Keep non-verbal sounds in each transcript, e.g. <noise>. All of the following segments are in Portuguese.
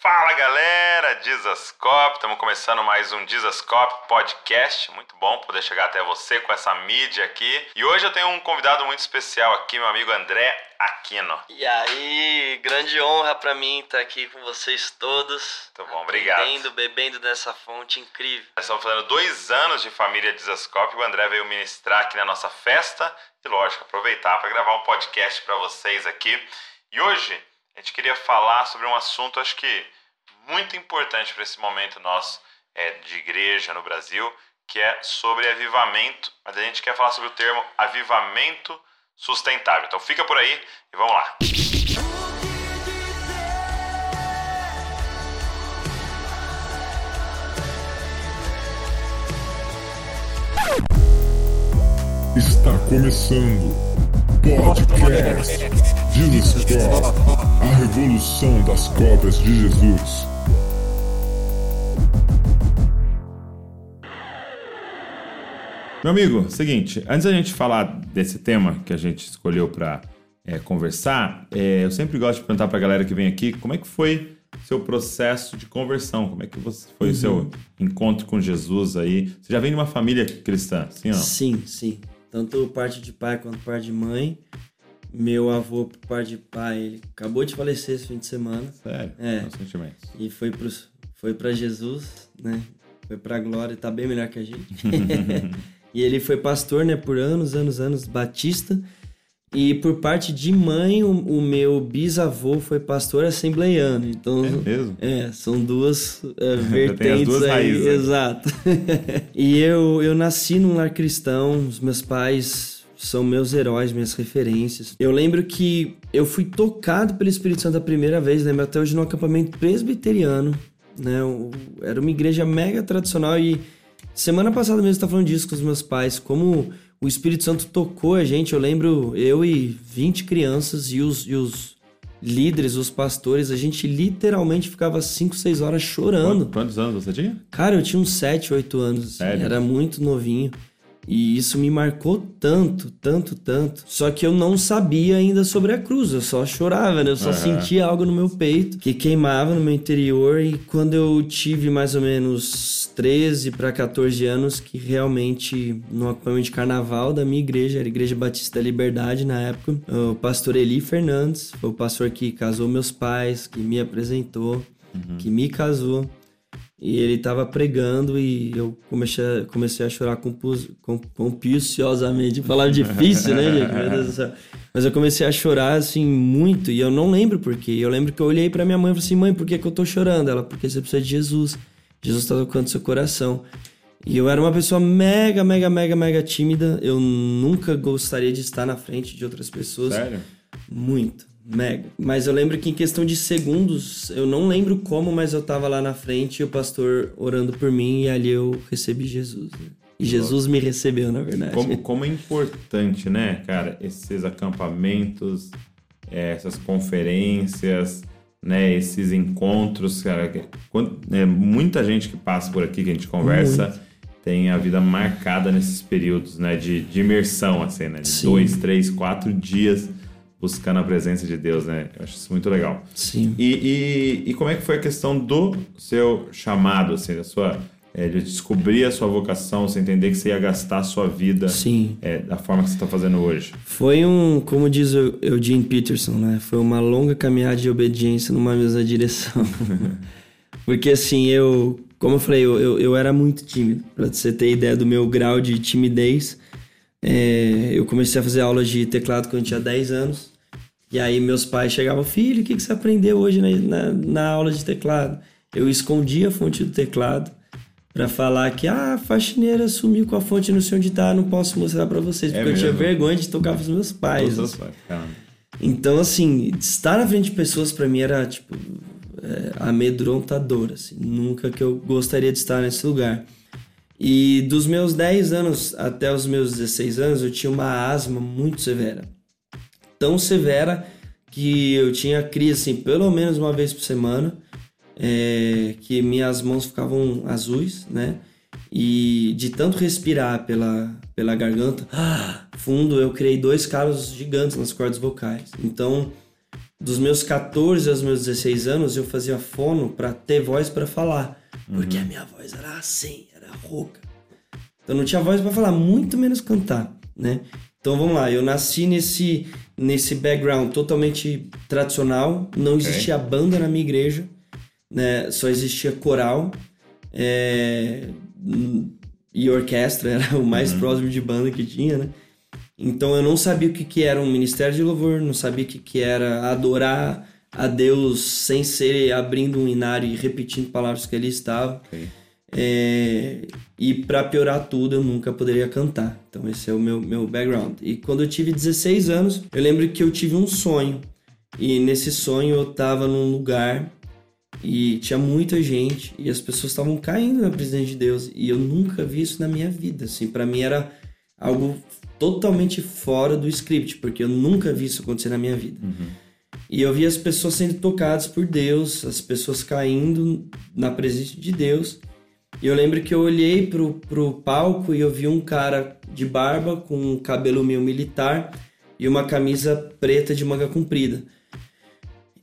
Fala galera, Dizascope, estamos começando mais um Dizascope podcast, muito bom poder chegar até você com essa mídia aqui. E hoje eu tenho um convidado muito especial aqui, meu amigo André Aquino. E aí, grande honra para mim estar aqui com vocês todos. Muito bom, obrigado. Bebendo, bebendo dessa fonte incrível. Nós estamos fazendo dois anos de família Dizascope, o André veio ministrar aqui na nossa festa e, lógico, aproveitar para gravar um podcast para vocês aqui. E hoje a gente queria falar sobre um assunto, acho que muito importante para esse momento nosso é, de igreja no Brasil, que é sobre avivamento. Mas a gente quer falar sobre o termo avivamento sustentável. Então fica por aí e vamos lá. Está começando Podcast Jesus Cop, a revolução das cópias de Jesus. Meu amigo, seguinte, antes da gente falar desse tema que a gente escolheu para é, conversar, é, eu sempre gosto de perguntar para a galera que vem aqui como é que foi seu processo de conversão, como é que você, foi uhum. o seu encontro com Jesus aí. Você já vem de uma família cristã, sim ou não? Sim, sim. Tanto parte de pai quanto parte de mãe. Meu avô, por parte de pai, ele acabou de falecer esse fim de semana. Sério? É. sentimentos. E foi, pro, foi pra Jesus, né? Foi pra glória, tá bem melhor que a gente. <laughs> <laughs> e ele foi pastor, né? Por anos, anos, anos, batista. E por parte de mãe, o, o, meu bisavô foi pastor assembleiano. Então, é mesmo? É, são duas é, <laughs> vertentes duas aí. Raízes, exato. e eu, eu nasci num lar cristão, os meus pais são meus heróis, minhas referências. Eu lembro que eu fui tocado pelo Espírito Santo a primeira vez, lembro até hoje no acampamento presbiteriano, né? Era uma igreja mega tradicional e semana passada mesmo eu estava falando disso com os meus pais, como o Espírito Santo tocou a gente. Eu lembro eu e 20 crianças e os, e os líderes, os pastores, a gente literalmente ficava 5, 6 horas chorando. Quantos anos você tinha? Cara, eu tinha uns 7, 8 anos. Assim, Sério? Era muito novinho. E isso me marcou tanto, tanto, tanto. Só que eu não sabia ainda sobre a cruz, eu só chorava, né? Eu só uhum. sentia algo no meu peito que queimava no meu interior. E quando eu tive mais ou menos 13 para 14 anos, que realmente no acampamento de carnaval da minha igreja, era a Igreja Batista da Liberdade na época, o pastor Eli Fernandes foi o pastor que casou meus pais, que me apresentou, uhum. que me casou. E ele estava pregando e eu comecei a, comecei a chorar compus, compulsiosamente. Falar difícil, né, gente? Meu Deus do céu. Mas eu comecei a chorar, assim, muito. E eu não lembro por quê. Eu lembro que eu olhei para minha mãe e falei assim: mãe, por que, que eu tô chorando? Ela, porque você precisa de Jesus. Jesus está tocando seu coração. E eu era uma pessoa mega, mega, mega, mega tímida. Eu nunca gostaria de estar na frente de outras pessoas. Sério? Muito. Mega. Mas eu lembro que em questão de segundos, eu não lembro como, mas eu tava lá na frente e o pastor orando por mim e ali eu recebi Jesus. Né? E Jesus me recebeu, na verdade. Como, como é importante, né, cara, esses acampamentos, é, essas conferências, né, esses encontros, cara. Quando, é, muita gente que passa por aqui, que a gente conversa, Muito. tem a vida marcada nesses períodos, né, de, de imersão, assim, né, de Sim. dois, três, quatro dias buscando a presença de Deus, né? Eu acho isso muito legal. Sim. E, e, e como é que foi a questão do seu chamado, assim, da sua... É, de descobrir a sua vocação, você entender que você ia gastar a sua vida Sim. É, da forma que você está fazendo hoje? Foi um, como diz o Eugene Peterson, né? Foi uma longa caminhada de obediência numa mesma direção. <laughs> Porque assim, eu, como eu falei, eu, eu, eu era muito tímido. Para você ter ideia do meu grau de timidez, é, eu comecei a fazer aula de teclado quando eu tinha 10 anos. E aí meus pais chegavam, filho, o que, que você aprendeu hoje na, na, na aula de teclado? Eu escondia a fonte do teclado para falar que ah, a faxineira sumiu com a fonte no sei onde tá, não posso mostrar para vocês, porque é eu tinha vergonha de tocar pros meus pais. Assim. pais então, assim, estar na frente de pessoas para mim era, tipo, é, amedrontador, assim. Nunca que eu gostaria de estar nesse lugar. E dos meus 10 anos até os meus 16 anos, eu tinha uma asma muito severa. Tão severa que eu tinha crise assim, pelo menos uma vez por semana, é, que minhas mãos ficavam azuis, né? E de tanto respirar pela, pela garganta fundo, eu criei dois calos gigantes nas cordas vocais. Então, dos meus 14 aos meus 16 anos, eu fazia fono para ter voz para falar. Porque uhum. a minha voz era assim, era rouca. Então não tinha voz para falar, muito menos cantar, né? Então vamos lá, eu nasci nesse, nesse background totalmente tradicional, não okay. existia banda na minha igreja, né? Só existia coral é, e orquestra, <laughs> era o mais uhum. próximo de banda que tinha, né? Então eu não sabia o que, que era um ministério de louvor, não sabia o que, que era adorar a Deus sem ser abrindo um inário e repetindo palavras que ele estava. Okay. É, e para piorar tudo, eu nunca poderia cantar. Então esse é o meu, meu background. E quando eu tive 16 anos, eu lembro que eu tive um sonho. E nesse sonho eu estava num lugar e tinha muita gente e as pessoas estavam caindo na presença de Deus e eu nunca vi isso na minha vida. Assim, para mim era algo totalmente fora do script, porque eu nunca vi isso acontecer na minha vida. Uhum. E eu vi as pessoas sendo tocadas por Deus, as pessoas caindo na presença de Deus. E eu lembro que eu olhei pro, pro palco e eu vi um cara de barba com um cabelo meio militar e uma camisa preta de manga comprida.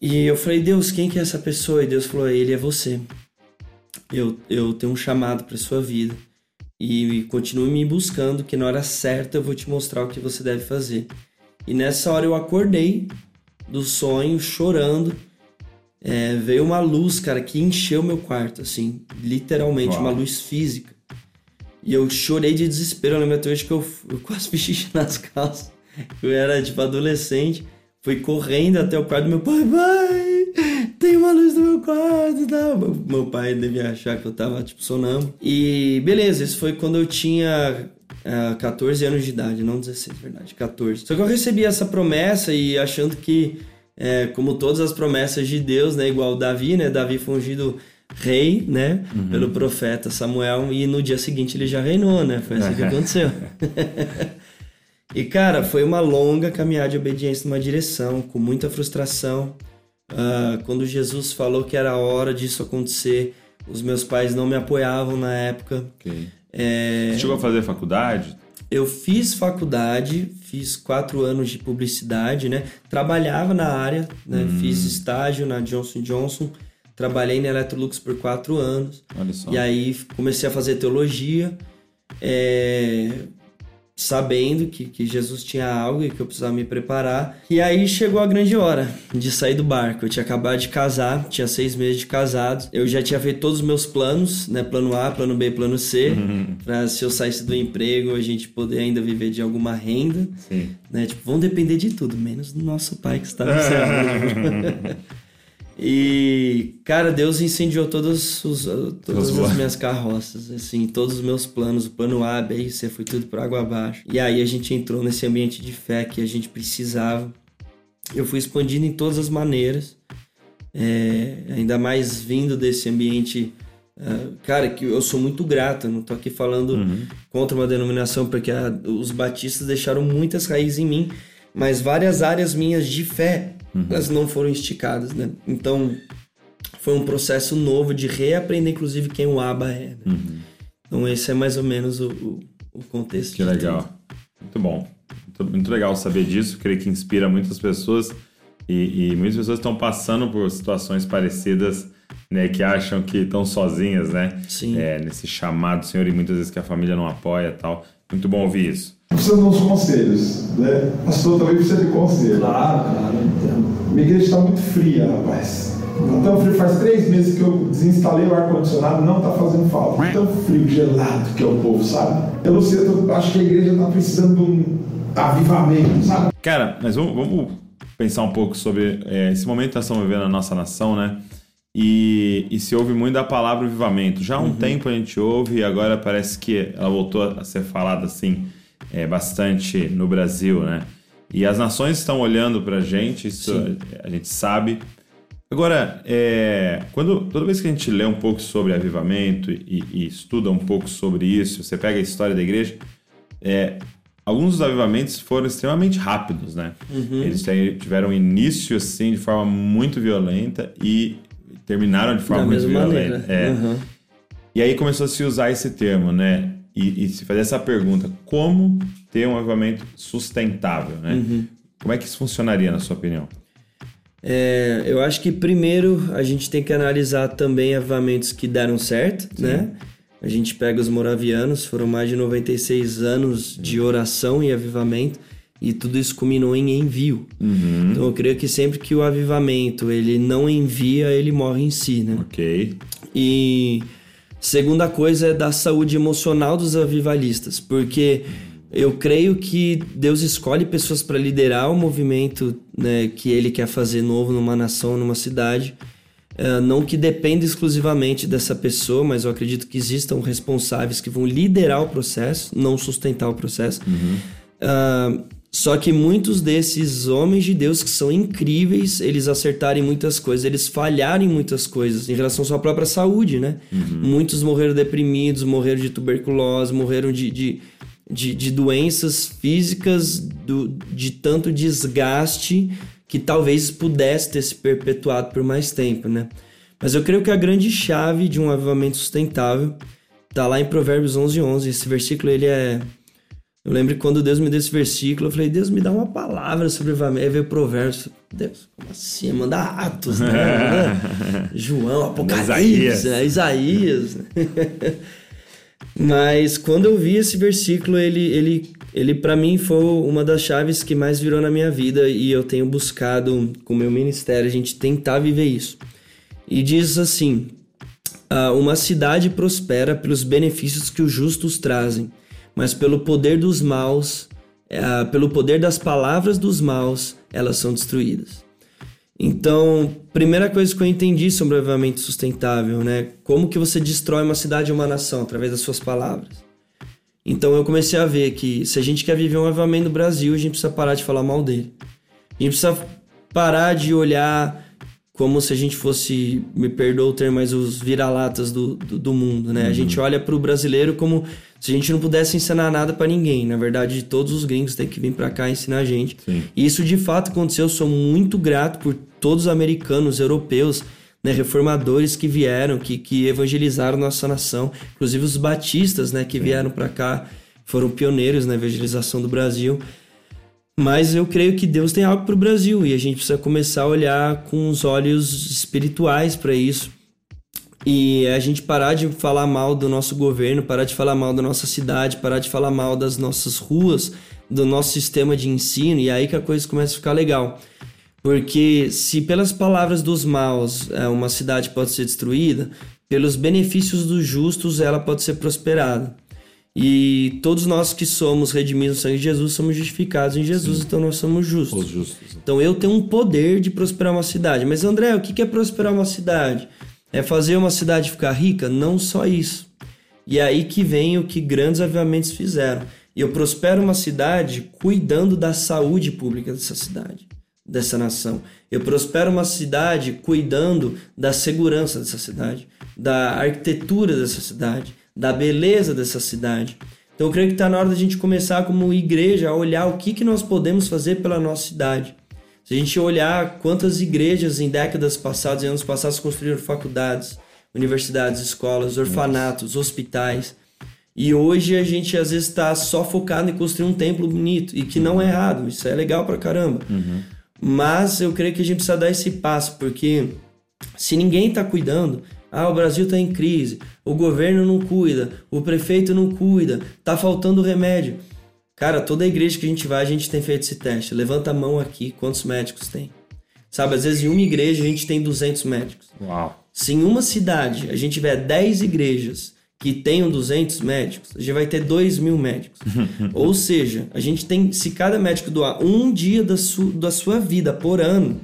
E eu falei, Deus, quem que é essa pessoa? E Deus falou, ele é você. Eu, eu tenho um chamado para sua vida e continue me buscando, que na hora certa eu vou te mostrar o que você deve fazer. E nessa hora eu acordei do sonho, chorando. É, veio uma luz, cara, que encheu meu quarto, assim, literalmente, Uau. uma luz física. E eu chorei de desespero. Eu lembro até hoje que eu, eu quase fiz xixi nas calças. Eu era, tipo, adolescente. Fui correndo até o quarto do meu pai. Pai, tem uma luz no meu quarto tá? Meu pai devia achar que eu tava, tipo, sonâmbulo. E beleza, isso foi quando eu tinha uh, é, 14 anos de idade, não 16, verdade, 14. Só que eu recebi essa promessa e achando que, é, como todas as promessas de Deus, né, igual Davi, né, Davi foi ungido rei, né, uhum. pelo profeta Samuel e no dia seguinte ele já reinou, né, foi assim que <laughs> aconteceu. E, cara, foi uma longa caminhada de obediência numa direção, com muita frustração. Uh, quando Jesus falou que era hora disso acontecer, os meus pais não me apoiavam na época. Okay. É... Você chegou a fazer faculdade? Eu fiz faculdade, fiz quatro anos de publicidade, né? Trabalhava na área, né? Hum. Fiz estágio na Johnson Johnson, trabalhei na Electrolux por quatro anos. Olha só. E aí comecei a fazer teologia. É sabendo que, que Jesus tinha algo e que eu precisava me preparar. E aí chegou a grande hora de sair do barco. Eu tinha acabado de casar, tinha seis meses de casado. Eu já tinha feito todos os meus planos, né? Plano A, plano B, plano C, uhum. pra se eu saísse do emprego, a gente poder ainda viver de alguma renda. Sim. Né? Tipo, vão depender de tudo, menos do nosso pai que está no céu. <laughs> E, cara, Deus incendiou todos os, todas as minhas carroças, assim, todos os meus planos, o plano A, B e C, foi tudo por água abaixo. E aí a gente entrou nesse ambiente de fé que a gente precisava. Eu fui expandindo em todas as maneiras, é, ainda mais vindo desse ambiente. Uh, cara, que eu sou muito grato, não tô aqui falando uhum. contra uma denominação, porque a, os batistas deixaram muitas raízes em mim, mas várias áreas minhas de fé uhum. elas não foram esticadas, né? Então, foi um processo novo de reaprender, inclusive, quem o ABA é. Né? Uhum. Então, esse é mais ou menos o, o, o contexto. Que legal. Tudo. Muito bom. Muito, muito, legal saber disso. Creio que inspira muitas pessoas. E, e muitas pessoas estão passando por situações parecidas, né? Que acham que estão sozinhas, né? Sim. É, nesse chamado, Senhor, e muitas vezes que a família não apoia tal. Muito bom ouvir isso precisa dos conselhos, né? A pastor também precisa de conselho. Claro, claro. Minha igreja está muito fria, rapaz. Tão frio, faz três meses que eu desinstalei o ar-condicionado, não está fazendo falta. Tão frio, gelado que é o povo, sabe? Eu não sei, eu acho que a igreja está precisando de um avivamento, sabe? Cara, mas vamos, vamos pensar um pouco sobre é, esse momento que nós estamos vivendo na nossa nação, né? E, e, se ouve muito da palavra avivamento. Já há um uhum. tempo a gente ouve e agora parece que ela voltou a ser falada assim é, bastante no Brasil, né? E as nações estão olhando para a gente, isso Sim. a gente sabe. Agora, é, quando, toda vez que a gente lê um pouco sobre avivamento e, e estuda um pouco sobre isso, você pega a história da igreja, é, alguns dos avivamentos foram extremamente rápidos, né? Uhum. Eles tiveram início assim de forma muito violenta e terminaram de forma da muito violenta. É. Uhum. E aí começou a se usar esse termo, né? e, e, se fazer essa pergunta, como ter um avivamento sustentável, né? Uhum. Como é que isso funcionaria, na sua opinião? É, eu acho que primeiro a gente tem que analisar também avivamentos que deram certo, Sim. né? A gente pega os moravianos, foram mais de 96 anos de oração e avivamento, e tudo isso culminou em envio. Uhum. Então eu creio que sempre que o avivamento ele não envia, ele morre em si, né? Ok. E segunda coisa é da saúde emocional dos avivalistas, porque eu creio que Deus escolhe pessoas para liderar o movimento né, que Ele quer fazer novo numa nação, numa cidade. Uh, não que dependa exclusivamente dessa pessoa, mas eu acredito que existam responsáveis que vão liderar o processo, não sustentar o processo. Uhum. Uh, só que muitos desses homens de Deus que são incríveis, eles acertarem muitas coisas, eles falharem muitas coisas em relação à sua própria saúde, né? Uhum. Muitos morreram deprimidos, morreram de tuberculose, morreram de, de de, de doenças físicas, do, de tanto desgaste que talvez pudesse ter se perpetuado por mais tempo, né? Mas eu creio que a grande chave de um avivamento sustentável está lá em Provérbios 11, 11. Esse versículo, ele é... Eu lembro que quando Deus me deu esse versículo, eu falei, Deus, me dá uma palavra sobre avivamento. Aí veio Provérbios. Deus, como assim? Manda Atos, né? <laughs> João, Apocalipse, Isaías. Né? Isaías. <laughs> Mas quando eu vi esse versículo, ele, ele, ele para mim foi uma das chaves que mais virou na minha vida e eu tenho buscado com o meu ministério a gente tentar viver isso. E diz assim: ah, uma cidade prospera pelos benefícios que os justos trazem, mas pelo poder dos maus, ah, pelo poder das palavras dos maus, elas são destruídas. Então, primeira coisa que eu entendi sobre o avivamento sustentável, né? Como que você destrói uma cidade ou uma nação através das suas palavras. Então eu comecei a ver que se a gente quer viver um avivamento no Brasil, a gente precisa parar de falar mal dele. A gente precisa parar de olhar como se a gente fosse, me perdoa o termo, mas os vira-latas do, do, do, mundo, né? Uhum. A gente olha para o brasileiro como se a gente não pudesse ensinar nada para ninguém. Na verdade, todos os gringos têm que vir para cá ensinar a gente. Sim. E isso de fato aconteceu. Eu sou muito grato por todos os americanos, europeus, né, reformadores que vieram, que, que evangelizaram nossa nação. Inclusive os batistas, né, que vieram para cá, foram pioneiros na evangelização do Brasil. Mas eu creio que Deus tem algo para o Brasil e a gente precisa começar a olhar com os olhos espirituais para isso. E a gente parar de falar mal do nosso governo, parar de falar mal da nossa cidade, parar de falar mal das nossas ruas, do nosso sistema de ensino, e aí que a coisa começa a ficar legal. Porque se pelas palavras dos maus é, uma cidade pode ser destruída, pelos benefícios dos justos ela pode ser prosperada. E todos nós que somos redimidos no sangue de Jesus somos justificados em Jesus, Sim. então nós somos justos. Os justos. Então eu tenho um poder de prosperar uma cidade. Mas André, o que é prosperar uma cidade? É fazer uma cidade ficar rica? Não só isso. E é aí que vem o que grandes avivamentos fizeram. Eu prospero uma cidade cuidando da saúde pública dessa cidade, dessa nação. Eu prospero uma cidade cuidando da segurança dessa cidade, da arquitetura dessa cidade da beleza dessa cidade. Então eu creio que está na hora da gente começar como igreja a olhar o que, que nós podemos fazer pela nossa cidade. Se a gente olhar quantas igrejas em décadas passadas e anos passados construíram faculdades, universidades, escolas, orfanatos, hospitais. E hoje a gente às vezes está só focado em construir um templo bonito, e que não é errado, isso é legal pra caramba. Uhum. Mas eu creio que a gente precisa dar esse passo, porque se ninguém está cuidando, ah, o Brasil está em crise, o governo não cuida, o prefeito não cuida, tá faltando remédio. Cara, toda igreja que a gente vai, a gente tem feito esse teste. Levanta a mão aqui, quantos médicos tem? Sabe, às vezes em uma igreja a gente tem 200 médicos. Uau. Se em uma cidade a gente tiver 10 igrejas que tenham 200 médicos, a gente vai ter 2 mil médicos. <laughs> Ou seja, a gente tem, se cada médico doar um dia da, su, da sua vida por ano,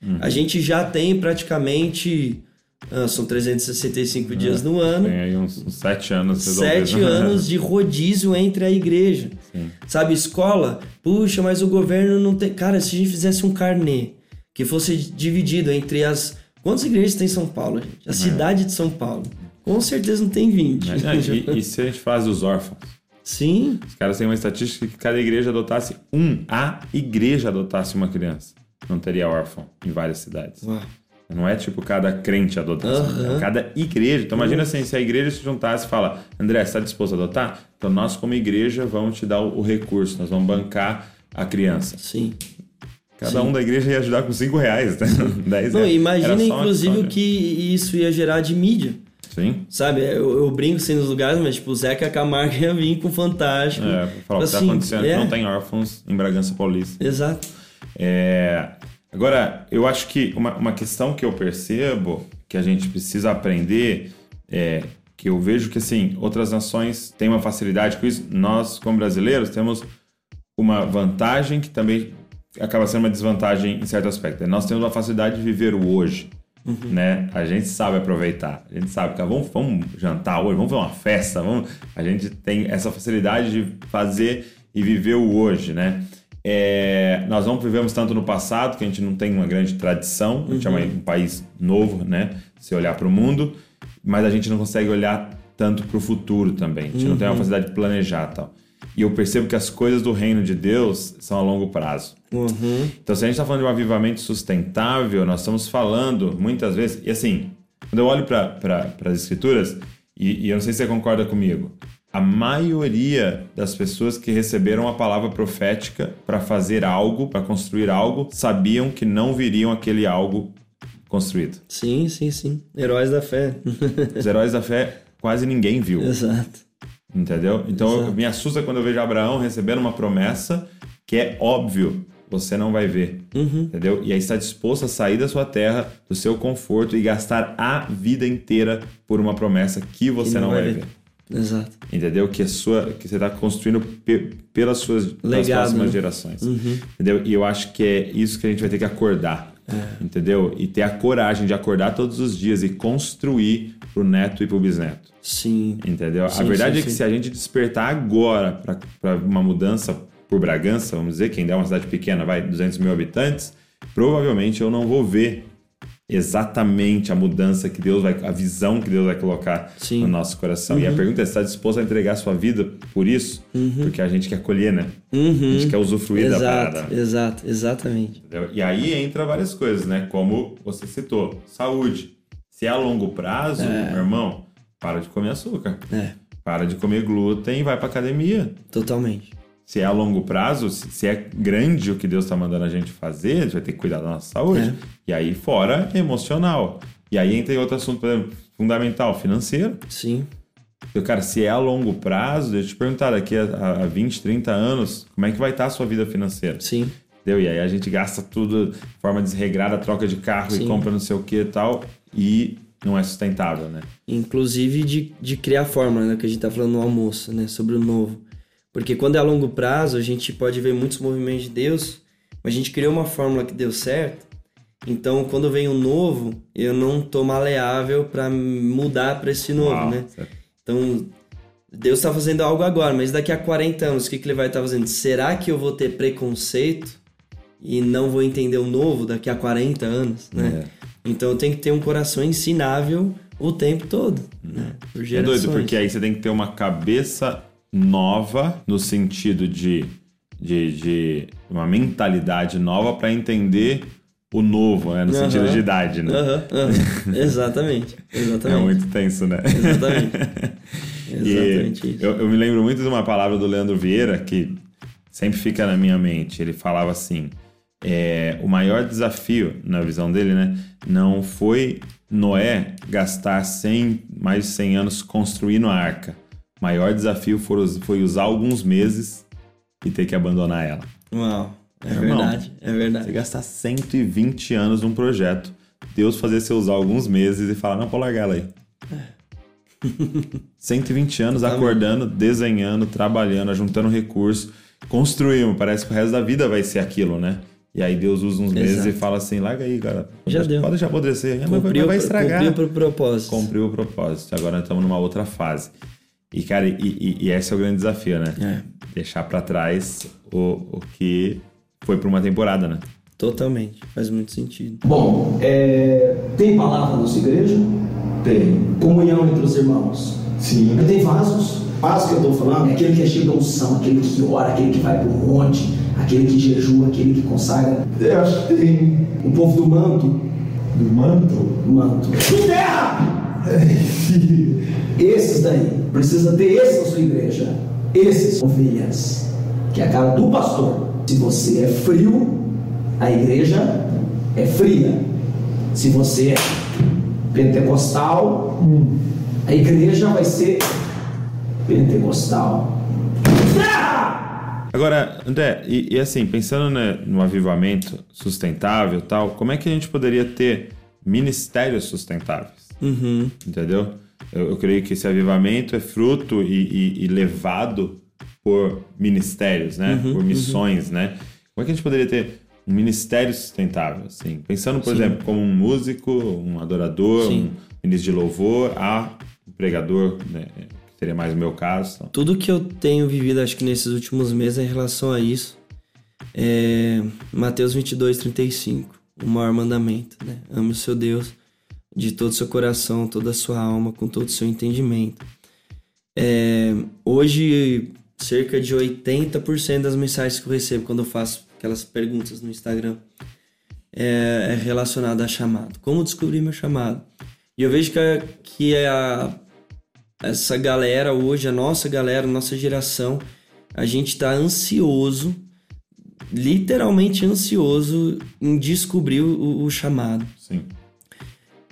uhum. a gente já tem praticamente ah, são 365 é, dias no ano. Tem aí uns, uns sete anos. Sete <laughs> anos de rodízio entre a igreja. Sim. Sabe, escola? Puxa, mas o governo não tem. Cara, se a gente fizesse um carnê que fosse dividido entre as. Quantas igrejas tem em São Paulo, gente? A é. cidade de São Paulo. Com certeza não tem 20. É, e, e se a gente faz os órfãos? Sim. Os caras têm uma estatística que cada igreja adotasse um, a igreja adotasse uma criança. Não teria órfão em várias cidades. Uau. Não é tipo cada crente uhum. é cada igreja. Então imagina assim, se a igreja se juntasse e fala, André, você está disposto a adotar? Então nós como igreja vamos te dar o, recurso, nós vamos bancar a criança. Sim. Cada Sim. um da igreja ia ajudar com 5 reais, né? <laughs> 10 Não, imagina, inclusive, o que isso ia gerar de mídia. Sim. Sabe, eu, eu brinco assim nos lugares, mas tipo, o Zeca Camargo <laughs> ia vir com Fantástico. É, falar o que tá assim, acontecendo, é... não tem órfãos em Bragança Paulista. Exato. É... Agora, eu acho que uma, uma questão que eu percebo que a gente precisa aprender é que eu vejo que assim outras nações têm uma facilidade com isso. Nós, como brasileiros, temos uma vantagem que também acaba sendo uma desvantagem em certo aspecto. Nós temos uma facilidade de viver o hoje. Uhum. Né? A gente sabe aproveitar, a gente sabe que vamos, vamos jantar hoje, vamos fazer uma festa, vamos... a gente tem essa facilidade de fazer e viver o hoje, né? É, nós não vivemos tanto no passado, que a gente não tem uma grande tradição, a gente uhum. é um país novo, né? Se olhar para o mundo, mas a gente não consegue olhar tanto para o futuro também. A gente uhum. não tem a facilidade de planejar tal. E eu percebo que as coisas do reino de Deus são a longo prazo. Uhum. Então, se a gente está falando de um avivamento sustentável, nós estamos falando muitas vezes. E assim, quando eu olho para pra, as escrituras, e, e, eu não sei se você concorda comigo, a maioria das pessoas que receberam a palavra profética para fazer algo, para construir algo, sabiam que não viriam aquele algo construído. Sim, sim, sim. Heróis da fé. Os heróis da fé quase ninguém viu. <laughs> Exato. Entendeu? Então Exato. me assusta quando eu vejo Abraão recebendo uma promessa que é óbvio você não vai ver. Uhum. Entendeu? E aí está disposto a sair da sua terra, do seu conforto e gastar a vida inteira por uma promessa que você que não, não, vai, vai ver. ver. Exato. Entendeu? Que, a sua, que você está construindo pe, pelas suas Legado, próximas né? gerações. Uhum. Entendeu? E eu acho que é isso que a gente vai ter que acordar. É. Entendeu? E ter a coragem de acordar todos os dias e construir pro neto e pro bisneto. Sim. Entendeu? Sim, a verdade sim, é que sim. se a gente despertar agora para uma mudança por Bragança, vamos dizer, quem der uma cidade pequena, vai 200 mil habitantes, provavelmente eu não vou ver exatamente a mudança que Deus vai, a visão que Deus vai colocar Sim. no nosso coração. Uhum. E a pergunta é: está disposto a entregar a sua vida por isso? Uhum. Porque a gente quer colher, né? Uhum. A gente quer usufruir exato, da parada. Exato, exatamente. E aí entra várias coisas, né? Como você citou, saúde. Se é a longo prazo, É. meu irmão, para de comer açúcar. É, Para de comer glúten e vai pra academia. totalmente. Se é a longo prazo, se é grande o que Deus está mandando a gente fazer, a gente vai ter que cuidar da nossa saúde. É. E aí, fora emocional. E aí entra em outro assunto, por exemplo, fundamental, financeiro. Sim. Então, cara, se é a longo prazo, deixa eu te perguntar, daqui a, a 20, 30 anos, como é que vai estar a sua vida financeira? Sim. Entendeu? E aí a gente gasta tudo de forma desregrada, troca de carro Sim. e compra não sei o que e tal, e não é sustentável, né? Inclusive de, de criar fórmula, né? Que a gente tá falando no almoço, né? Sobre o novo. Porque quando é a longo prazo, a gente pode ver muitos movimentos de Deus, mas a gente criou uma fórmula que deu certo. Então, quando vem o novo, eu não tô maleável para mudar para esse novo, Uau, né? certo. Então, Deus está fazendo algo agora, mas daqui a 40 anos, o que, que ele vai estar fazendo? Será que eu vou ter preconceito e não vou entender o novo daqui a 40 anos, né? É. Então tenho que ter um coração ensinável o tempo todo, né? Por É doido, porque aí você tem que ter uma cabeça nova no sentido de, de, de uma mentalidade nova para entender o novo, né? No Aham. sentido de idade, né? Aham, aham. <laughs> Exatamente, É exatamente. muito tenso, né? Exatamente. <laughs> Exatamente isso. eu, eu me lembro muito de uma palavra do Leandro Vieira que sempre fica na minha mente. Ele falava assim: é, o maior desafio, na visão dele, né, não foi Noé gastar 100, mais de 100 anos construindo a arca. O maior desafio foi, foi usar alguns meses e ter que abandonar ela. Uau, é verdade, é Você verdade. gastar 120 anos num projeto, Deus fazer você usar alguns meses e falar: não, pode largar ela aí. <laughs> 120 anos Totalmente. acordando, desenhando, trabalhando, juntando recursos, construímos. Parece que o resto da vida vai ser aquilo, né? E aí Deus usa uns meses Exato. e fala assim: larga aí, cara. Já pode, deu. Pode deixar apodrecer. É, mas vai, estragar. cumpriu pro propósito. Cumpriu o propósito. Agora nós estamos numa outra fase. E, cara, e, e- e esse é o grande desafio, né? É, Deixar pra trás o, o que foi por uma temporada, né? totalmente, faz muito sentido. Bom, é, tem palavra na sua igreja? Tem. Comunhão entre os irmãos. Sim. Tem vasos. Vaso que eu estou falando é aquele que é cheio de unção, aquele que ora, aquele que vai para o monte, aquele que jejua, aquele que consagra. Eu acho que tem. O povo do manto, Do manto? manto. De terra! <laughs> Esses daí, precisa ter esses na sua igreja. Esses ovelhas, que é a cara do pastor. Se você é frio, a igreja é fria. Se você é pentecostal, a igreja vai ser pentecostal. Agora, André, e, e assim, pensando né, no avivamento sustentável tal, como é que a gente poderia ter ministérios sustentáveis? Uhum. Entendeu? Eu, eu, creio que esse avivamento é fruto e, e, e levado por ministérios, né? Uhum, por missões, uhum. né? Como é que a gente poderia ter um ministério sustentável, assim? Pensando, por Sim. exemplo, como um músico, um adorador, Sim. um ministro de louvor, a um pregador, né? Seria mais o meu caso. Então. Tudo que eu tenho vivido, acho que nesses últimos meses, em relação a isso, é Mateus 22, 35, o maior mandamento, né? Ame o seu Deus de todo o seu coração, toda a sua alma, com todo o seu entendimento. É, hoje, cerca de 80% das mensagens que eu recebo quando eu faço aquelas perguntas no Instagram é, é relacionada a chamado. Como descobrir meu chamado? E eu vejo que, a, que a, essa galera hoje, a nossa galera, a nossa geração, a gente está ansioso, literalmente ansioso em descobrir o, o chamado. Sim.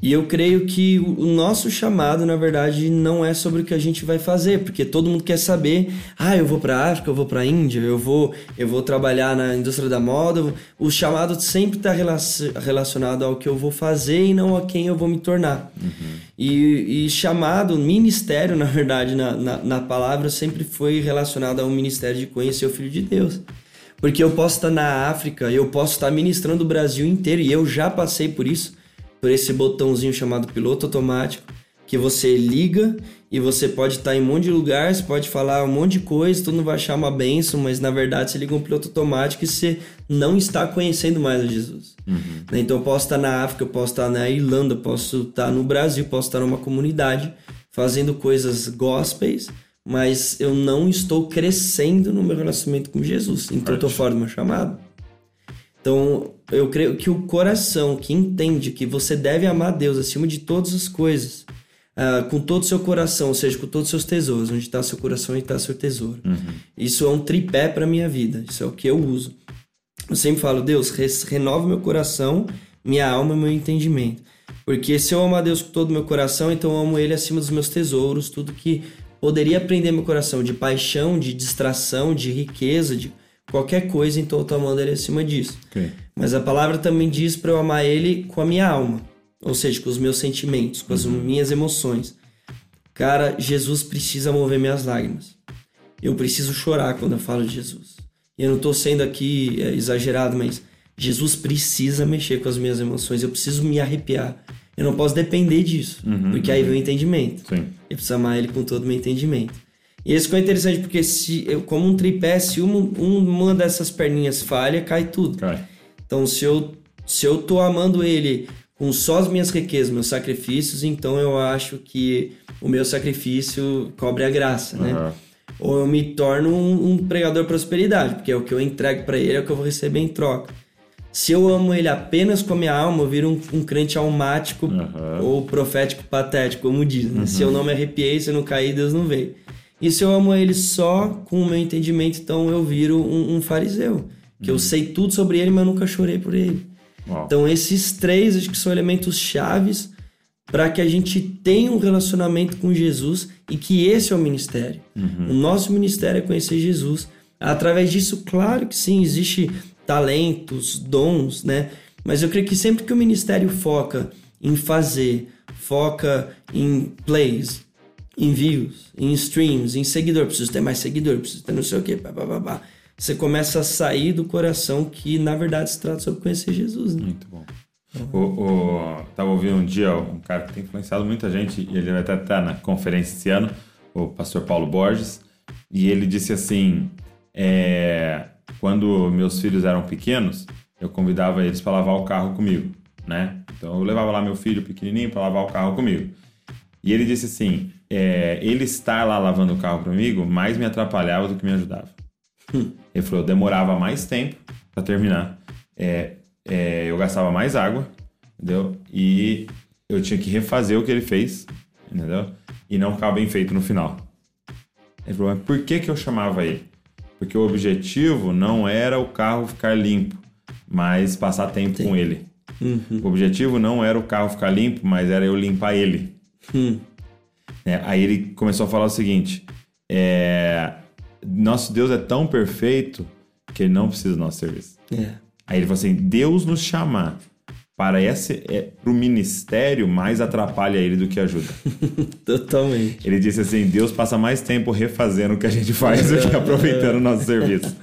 E eu creio que o nosso chamado, na verdade, não é sobre o que a gente vai fazer, porque todo mundo quer saber, ah, eu vou para África, eu vou para Índia, eu vou, eu vou trabalhar na indústria da moda. O chamado sempre está relacionado ao que eu vou fazer e não a quem eu vou me tornar. Uhum. E, e, chamado, ministério, <laughs> na verdade, na, na, na palavra, sempre foi relacionado ao ministério de conhecer o Filho de Deus. Porque eu posso estar na África, eu posso estar ministrando o Brasil inteiro, e eu já passei por isso por esse botãozinho chamado piloto automático, que você liga e você pode estar em um monte de lugar, você pode falar um monte de coisa, todo mundo vai achar uma benção, mas na verdade você liga um piloto automático e você não está conhecendo mais a Jesus. Uhum. Né? Então eu posso estar na África, eu posso estar na Irlanda, eu posso estar no Brasil, posso estar numa comunidade fazendo coisas gospels, mas eu não estou crescendo no meu relacionamento com Jesus. Então eu estou fora do meu chamado. Então, eu creio que o coração que entende que você deve amar Deus acima de todas as coisas, uh, com todo o seu coração, ou seja, com todos os seus tesouros, onde está seu coração e está seu tesouro. Uhum. Isso é um tripé para minha vida, isso é o que eu uso. Eu sempre falo, Deus, renova meu coração, minha alma e meu entendimento. Porque se eu amo a Deus com todo o meu coração, então eu amo Ele acima dos meus tesouros, tudo que poderia prender meu coração de paixão, de distração, de riqueza, de qualquer coisa, então eu tô amando ele acima disso. Okay. Mas a palavra também diz para eu amar ele com a minha alma, ou seja, com os meus sentimentos, com as uhum. minhas emoções. Cara, Jesus precisa mover minhas lágrimas. Eu preciso chorar quando eu falo de Jesus. E eu não tô sendo aqui é, exagerado, mas Jesus precisa mexer com as minhas emoções. Eu preciso me arrepiar. Eu não posso depender disso, uhum, porque aí uhum. vem o entendimento. Sim. Eu preciso amar ele com todo o meu entendimento. E isso ficou interessante porque se como um tripé, se uma, uma dessas perninhas falha, cai tudo. Cai. Então se eu se eu tô amando ele com só as minhas riquezas, meus sacrifícios, então eu acho que o meu sacrifício cobre a graça, né? Uhum. Ou eu me torno um, um pregador prosperidade, porque é o que eu entrego para ele, é o que eu vou receber em troca. Se eu amo ele apenas com a minha alma, eu viro um, um crente almático uhum. ou profético patético, como diz. Né? Uhum. Se eu não me arrepiei, se eu não caí, Deus não veio. E se eu amo ele só com o meu entendimento, então eu viro um, um fariseu. Que uhum. eu sei tudo sobre ele, mas nunca chorei por ele. Uau. Então esses três acho que são elementos chaves para que a gente tenha um relacionamento com Jesus e que esse é o ministério. Uhum. O nosso ministério é conhecer Jesus. Através disso, claro que sim, existe talentos, dons, né? Mas eu creio que sempre que o ministério foca em fazer, foca em plays, em views, em streams, em seguidor, preciso ter mais seguidor, preciso ter não sei o que. Você começa a sair do coração que na verdade se trata sobre conhecer Jesus. Né? Muito bom. O, o, tava ouvindo um dia um cara que tem influenciado muita gente, e ele vai estar na conferência esse ano, o pastor Paulo Borges, e ele disse assim: é, quando meus filhos eram pequenos, eu convidava eles para lavar o carro comigo, né? Então eu levava lá meu filho pequenininho para lavar o carro comigo. E ele disse assim: é, ele estar lá lavando o carro comigo mais me atrapalhava do que me ajudava. Ele falou: eu demorava mais tempo para terminar, é, é, eu gastava mais água, entendeu? E eu tinha que refazer o que ele fez, entendeu? E não ficava bem feito no final. Ele falou: mas por que, que eu chamava ele? Porque o objetivo não era o carro ficar limpo. mas passar tempo Sim. com ele. Uhum. O objetivo não era o carro ficar limpo, mas era eu limpar ele. Hum. É, aí ele começou a falar o seguinte: é, nosso Deus é tão perfeito que ele não precisa do nosso serviço. É. Aí ele falou assim: Deus nos chamar para esse é, pro ministério mais atrapalha ele do que ajuda. <laughs> Totalmente. Ele disse assim: Deus passa mais tempo refazendo o que a gente faz do que <laughs> aproveitando o nosso serviço.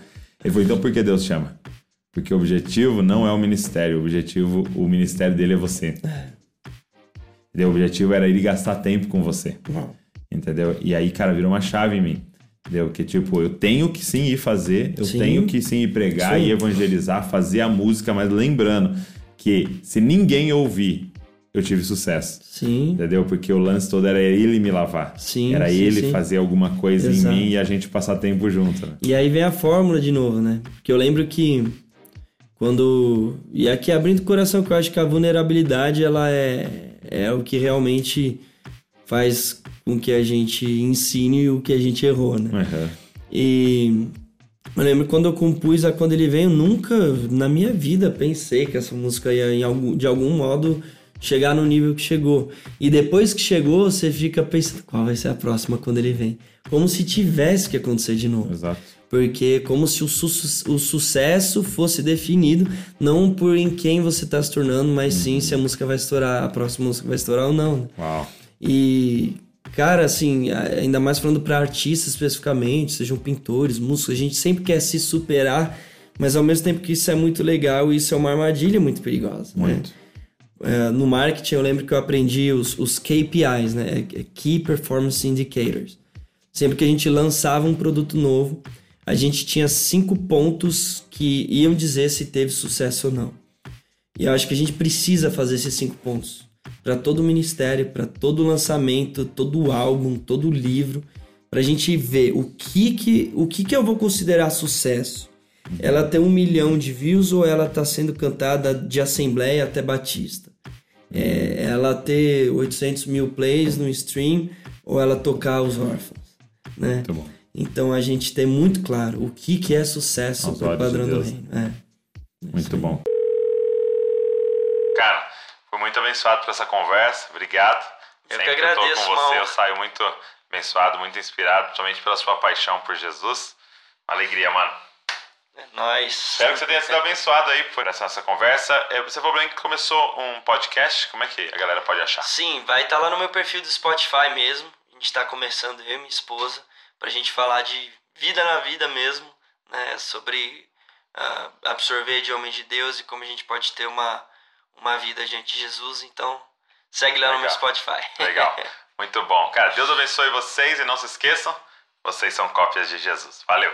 Ele falou: então por que Deus chama? Porque o objetivo não é o ministério, o objetivo, o ministério dele é você. Entendeu? O objetivo era ele gastar tempo com você. Entendeu? E aí, cara, virou uma chave em mim. Entendeu? Que tipo, eu tenho que sim ir fazer, eu Sim. tenho que sim ir pregar Sim. e evangelizar, fazer a música, mas lembrando que se ninguém ouvir, eu tive sucesso. Sim. Entendeu? Porque o lance todo era ele me lavar. Sim, Era sim, ele fazer alguma coisa Exato. em mim e a gente passar tempo junto. né? E aí vem a fórmula de novo, né? Porque eu lembro que quando. E aqui abrindo o coração, que eu acho que a vulnerabilidade ela é, é o que realmente faz com que a gente ensine o que a gente errou, né? Uhum. E eu lembro quando eu compus a Quando Ele Vem, eu nunca na minha vida pensei que essa música ia em algum, de algum modo chegar no nível que chegou. E depois que chegou, você fica pensando qual vai ser a próxima quando ele vem. Como se tivesse que acontecer de novo. Exato. Porque como se o, su- o sucesso fosse definido não por em quem você está se tornando, mas sim se a música vai estourar, a próxima música vai estourar ou não. né? Uau. E, cara, assim, ainda mais falando para artistas especificamente, sejam pintores, músicos, a gente sempre quer se superar, mas ao mesmo tempo que isso é muito legal, isso é uma armadilha muito perigosa. né? Muito. É, no marketing, eu lembro que eu aprendi os, os KPIs, né? É Key Performance Indicators. Sempre que a gente lançava um produto novo, a gente tinha cinco pontos que iam dizer se teve sucesso ou não. E eu acho que a gente precisa fazer esses cinco pontos para todo o ministério, para todo lançamento, todo álbum, todo livro, para a gente ver o que que o que que eu vou considerar sucesso. Ela tem um milhão de views ou ela está sendo cantada de assembleia até batista? É, ela ter 800 mil plays no stream ou ela tocar os órfãos, né? Muito bom. Então a gente tem muito claro o que que é sucesso para o olhos de padrão do reino. É. Muito bom. Cara, fui muito abençoado por essa conversa. Obrigado. Eu Sempre que eu agradeço, tô com você, eu saio muito abençoado, muito inspirado, principalmente pela sua paixão por Jesus. Uma alegria, mano. É nóis. Espero que você tenha sido abençoado aí por essa nossa conversa. É, Você falou bem que começou um podcast. Como é que a galera pode achar? Sim, vai estar lá no meu perfil do Spotify mesmo. A gente está começando, eu e minha esposa, pra gente falar de vida na vida mesmo, né? Sobre ah, absorver de homens de Deus e como a gente pode ter uma, uma vida diante de Jesus. Então, segue lá no meu Legal. Spotify. Legal. <laughs> Muito bom. Cara, Deus abençoe vocês e não se esqueçam, vocês são cópias de Jesus. Valeu.